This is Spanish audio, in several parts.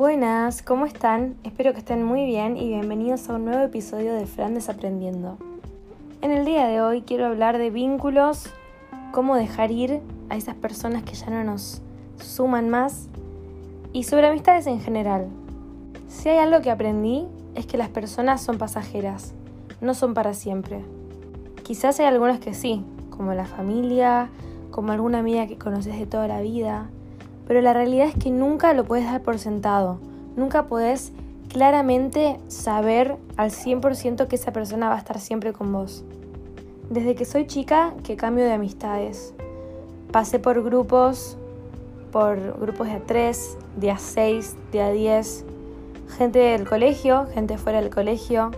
Buenas, ¿cómo están? Espero que estén muy bien y bienvenidos a un nuevo episodio de Fran Desaprendiendo. En el día de hoy quiero hablar de vínculos, cómo dejar ir a esas personas que ya no nos suman más y sobre amistades en general. Si hay algo que aprendí es que las personas son pasajeras, no son para siempre. Quizás hay algunas que sí, como la familia, como alguna amiga que conoces de toda la vida, pero la realidad es que nunca lo puedes dar por sentado, nunca puedes claramente saber al 100% que esa persona va a estar siempre con vos. Desde que soy chica que cambio de amistades. Pasé por grupos, por grupos de A3, de A6, de A10, gente del colegio, gente fuera del colegio,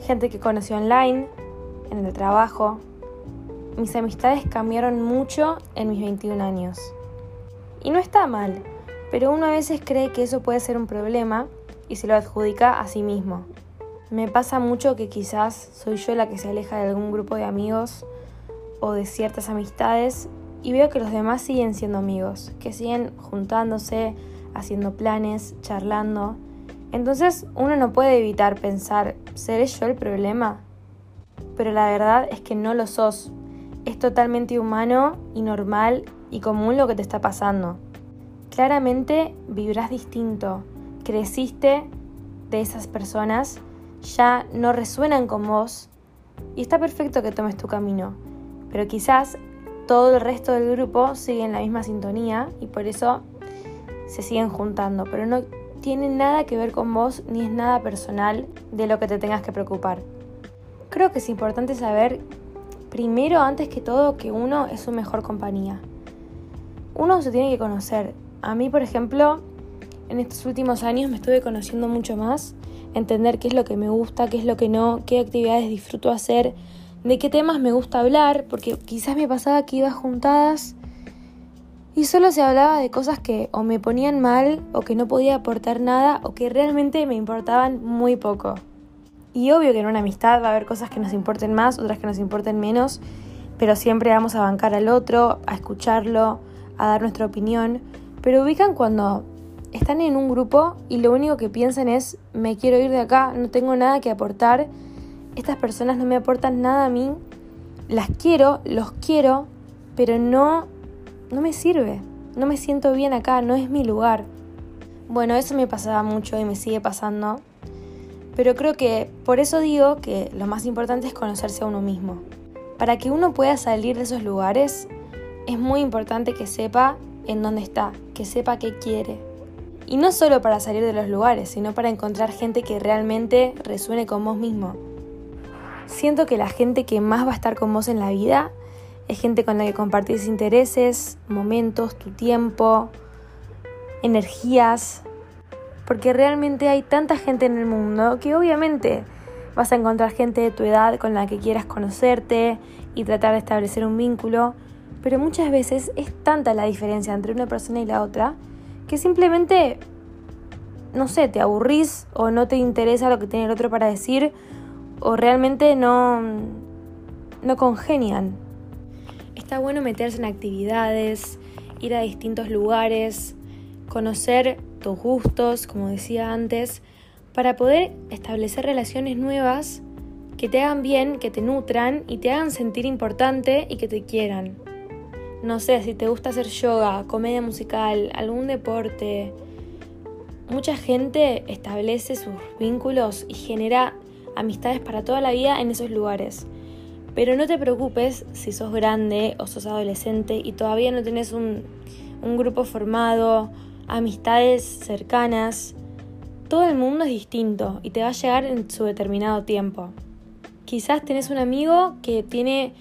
gente que conocí online, en el trabajo. Mis amistades cambiaron mucho en mis 21 años. Y no está mal, pero uno a veces cree que eso puede ser un problema y se lo adjudica a sí mismo. Me pasa mucho que quizás soy yo la que se aleja de algún grupo de amigos o de ciertas amistades y veo que los demás siguen siendo amigos, que siguen juntándose, haciendo planes, charlando. Entonces uno no puede evitar pensar, ¿seré yo el problema? Pero la verdad es que no lo sos. Es totalmente humano y normal y común lo que te está pasando. Claramente vibrás distinto, creciste de esas personas, ya no resuenan con vos y está perfecto que tomes tu camino, pero quizás todo el resto del grupo sigue en la misma sintonía y por eso se siguen juntando, pero no tiene nada que ver con vos ni es nada personal de lo que te tengas que preocupar. Creo que es importante saber, primero, antes que todo, que uno es su mejor compañía uno se tiene que conocer. A mí, por ejemplo, en estos últimos años me estuve conociendo mucho más, entender qué es lo que me gusta, qué es lo que no, qué actividades disfruto hacer, de qué temas me gusta hablar, porque quizás me pasaba que iba juntadas y solo se hablaba de cosas que o me ponían mal o que no podía aportar nada o que realmente me importaban muy poco. Y obvio que en una amistad va a haber cosas que nos importen más, otras que nos importen menos, pero siempre vamos a bancar al otro, a escucharlo, a dar nuestra opinión, pero ubican cuando están en un grupo y lo único que piensan es me quiero ir de acá, no tengo nada que aportar, estas personas no me aportan nada a mí, las quiero, los quiero, pero no, no me sirve, no me siento bien acá, no es mi lugar. Bueno, eso me pasaba mucho y me sigue pasando, pero creo que por eso digo que lo más importante es conocerse a uno mismo. Para que uno pueda salir de esos lugares, es muy importante que sepa en dónde está, que sepa qué quiere. Y no solo para salir de los lugares, sino para encontrar gente que realmente resuene con vos mismo. Siento que la gente que más va a estar con vos en la vida es gente con la que compartís intereses, momentos, tu tiempo, energías, porque realmente hay tanta gente en el mundo que obviamente vas a encontrar gente de tu edad con la que quieras conocerte y tratar de establecer un vínculo, pero muchas veces es tanta la diferencia entre una persona y la otra que simplemente, no sé, te aburrís o no te interesa lo que tiene el otro para decir o realmente no, no congenian. Está bueno meterse en actividades, ir a distintos lugares, conocer tus gustos, como decía antes, para poder establecer relaciones nuevas que te hagan bien, que te nutran y te hagan sentir importante y que te quieran no sé, si te gusta hacer yoga, comedia musical, algún deporte, mucha gente establece sus vínculos y genera amistades para toda la vida en esos lugares. Pero no te preocupes si sos grande o sos adolescente y todavía no tenés un, un grupo formado, amistades cercanas. Todo el mundo es distinto y te va a llegar en su determinado tiempo. Quizás tenés un amigo que tiene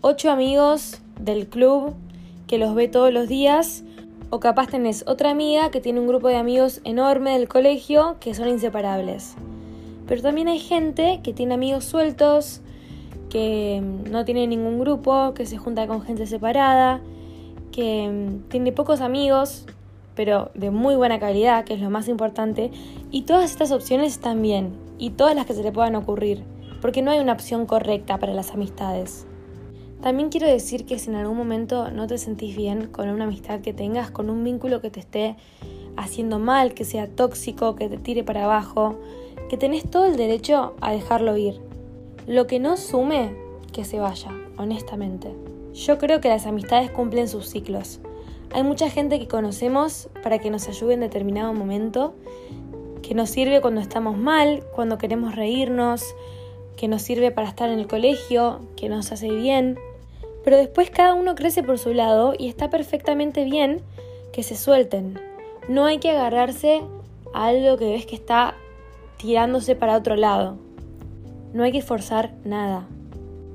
ocho amigos del club que los ve todos los días, o capaz tenés otra amiga que tiene un grupo de amigos enorme del colegio que son inseparables. Pero también hay gente que tiene amigos sueltos, que no tiene ningún grupo, que se junta con gente separada, que tiene pocos amigos, pero de muy buena calidad, que es lo más importante. Y todas estas opciones están bien, y todas las que se le puedan ocurrir, porque no hay una opción correcta para las amistades. También quiero decir que si en algún momento no te sentís bien con una amistad que tengas, con un vínculo que te esté haciendo mal, que sea tóxico, que te tire para abajo, que tenés todo el derecho a dejarlo ir. Lo que no sume, que se vaya, honestamente. Yo creo que las amistades cumplen sus ciclos. Hay mucha gente que conocemos para que nos ayude en determinado momento, que nos sirve cuando estamos mal, cuando queremos reírnos, que nos sirve para estar en el colegio, que nos hace bien. Pero después cada uno crece por su lado y está perfectamente bien que se suelten. No hay que agarrarse a algo que ves que está tirándose para otro lado. No hay que forzar nada.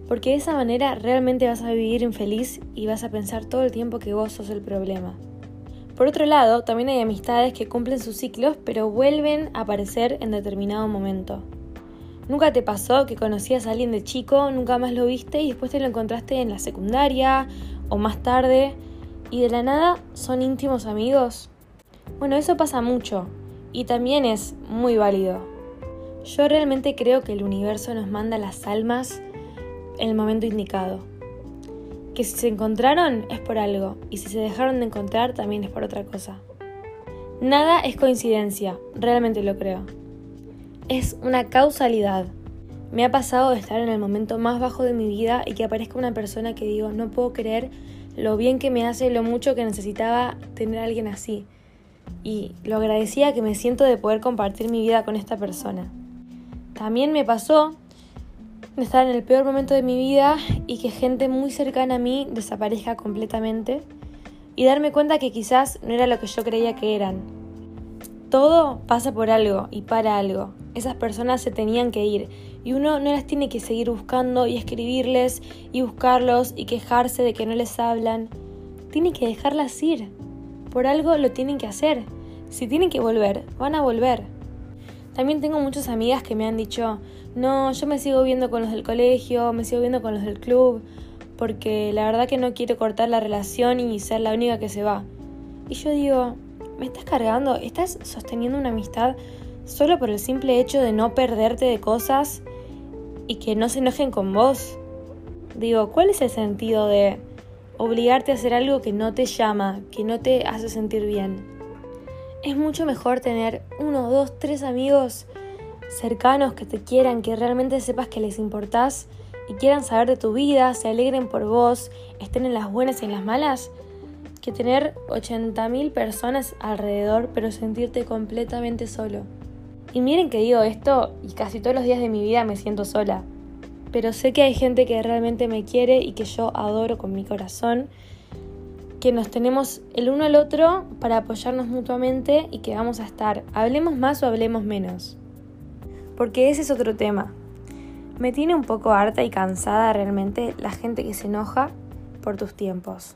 Porque de esa manera realmente vas a vivir infeliz y vas a pensar todo el tiempo que vos sos el problema. Por otro lado, también hay amistades que cumplen sus ciclos pero vuelven a aparecer en determinado momento. ¿Nunca te pasó que conocías a alguien de chico, nunca más lo viste y después te lo encontraste en la secundaria o más tarde y de la nada son íntimos amigos? Bueno, eso pasa mucho y también es muy válido. Yo realmente creo que el universo nos manda las almas en el momento indicado. Que si se encontraron es por algo y si se dejaron de encontrar también es por otra cosa. Nada es coincidencia, realmente lo creo. Es una causalidad. Me ha pasado de estar en el momento más bajo de mi vida y que aparezca una persona que digo, no puedo creer lo bien que me hace, lo mucho que necesitaba tener a alguien así. Y lo agradecía que me siento de poder compartir mi vida con esta persona. También me pasó de estar en el peor momento de mi vida y que gente muy cercana a mí desaparezca completamente y darme cuenta que quizás no era lo que yo creía que eran. Todo pasa por algo y para algo. Esas personas se tenían que ir y uno no las tiene que seguir buscando y escribirles y buscarlos y quejarse de que no les hablan. Tiene que dejarlas ir. Por algo lo tienen que hacer. Si tienen que volver, van a volver. También tengo muchas amigas que me han dicho, no, yo me sigo viendo con los del colegio, me sigo viendo con los del club, porque la verdad que no quiero cortar la relación y ser la única que se va. Y yo digo, ¿me estás cargando? ¿Estás sosteniendo una amistad solo por el simple hecho de no perderte de cosas y que no se enojen con vos? Digo, ¿cuál es el sentido de obligarte a hacer algo que no te llama, que no te hace sentir bien? es mucho mejor tener uno, dos, tres amigos cercanos que te quieran, que realmente sepas que les importás y quieran saber de tu vida, se alegren por vos, estén en las buenas y en las malas, que tener 80.000 personas alrededor pero sentirte completamente solo. Y miren que digo esto y casi todos los días de mi vida me siento sola, pero sé que hay gente que realmente me quiere y que yo adoro con mi corazón que nos tenemos el uno al otro para apoyarnos mutuamente y que vamos a estar, hablemos más o hablemos menos. Porque ese es otro tema. Me tiene un poco harta y cansada realmente la gente que se enoja por tus tiempos.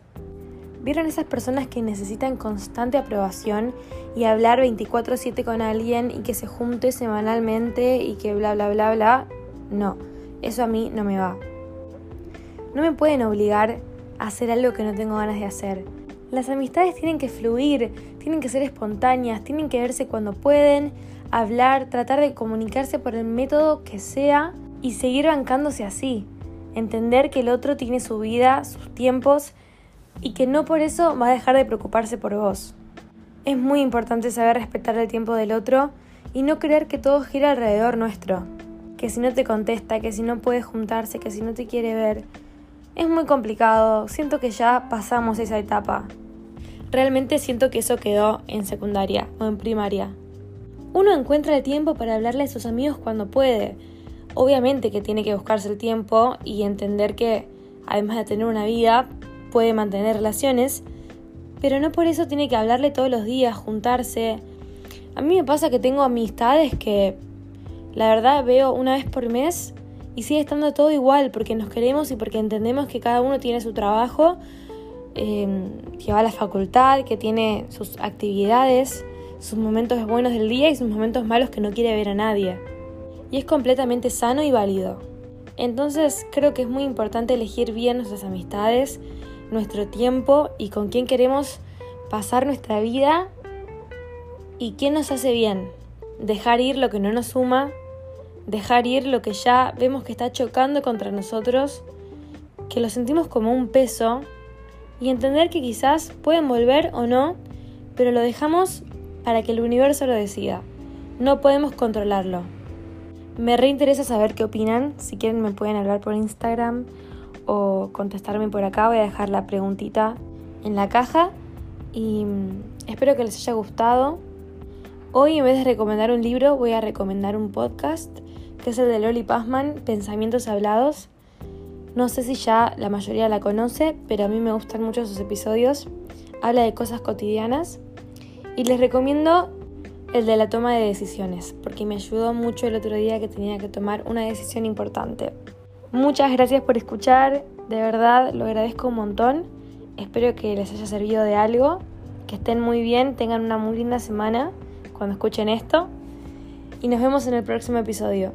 ¿Vieron esas personas que necesitan constante aprobación y hablar 24/7 con alguien y que se junte semanalmente y que bla bla bla bla? No, eso a mí no me va. No me pueden obligar hacer algo que no tengo ganas de hacer. Las amistades tienen que fluir, tienen que ser espontáneas, tienen que verse cuando pueden, hablar, tratar de comunicarse por el método que sea y seguir bancándose así. Entender que el otro tiene su vida, sus tiempos y que no por eso va a dejar de preocuparse por vos. Es muy importante saber respetar el tiempo del otro y no creer que todo gira alrededor nuestro. Que si no te contesta, que si no puede juntarse, que si no te quiere ver, es muy complicado, siento que ya pasamos esa etapa. Realmente siento que eso quedó en secundaria o en primaria. Uno encuentra el tiempo para hablarle a sus amigos cuando puede. Obviamente que tiene que buscarse el tiempo y entender que, además de tener una vida, puede mantener relaciones, pero no por eso tiene que hablarle todos los días, juntarse. A mí me pasa que tengo amistades que, la verdad, veo una vez por mes y sigue estando todo igual porque nos queremos y porque entendemos que cada uno tiene su trabajo, em, que va a la facultad, que tiene sus actividades, sus momentos buenos del día y sus momentos malos que no quiere ver a nadie. Y es completamente sano y válido. Entonces creo que es muy importante elegir bien nuestras amistades, nuestro tiempo y con quién queremos pasar nuestra vida y quién nos hace bien. Dejar ir lo que no nos suma dejar ir lo que ya vemos que está chocando contra nosotros, que lo sentimos como un peso, y entender que quizás pueden volver o no, pero lo dejamos para que el universo lo decida. No podemos controlarlo. Me reinteresa saber qué opinan. Si quieren me pueden hablar por Instagram o contestarme por acá. Voy a dejar la preguntita en la caja y mm, espero que les haya gustado. Hoy en vez de recomendar un libro voy a recomendar un podcast que es el de Loli Pazman, Pensamientos Hablados. No sé si ya la mayoría la conoce, pero a mí me gustan mucho sus episodios. Habla de cosas cotidianas. Y les recomiendo el de la toma de decisiones, porque me ayudó mucho el otro día que tenía que tomar una decisión importante. Muchas gracias por escuchar, de verdad lo agradezco un montón. Espero que les haya servido de algo, que estén muy bien, tengan una muy linda semana cuando escuchen esto y nos vemos en el próximo episodio.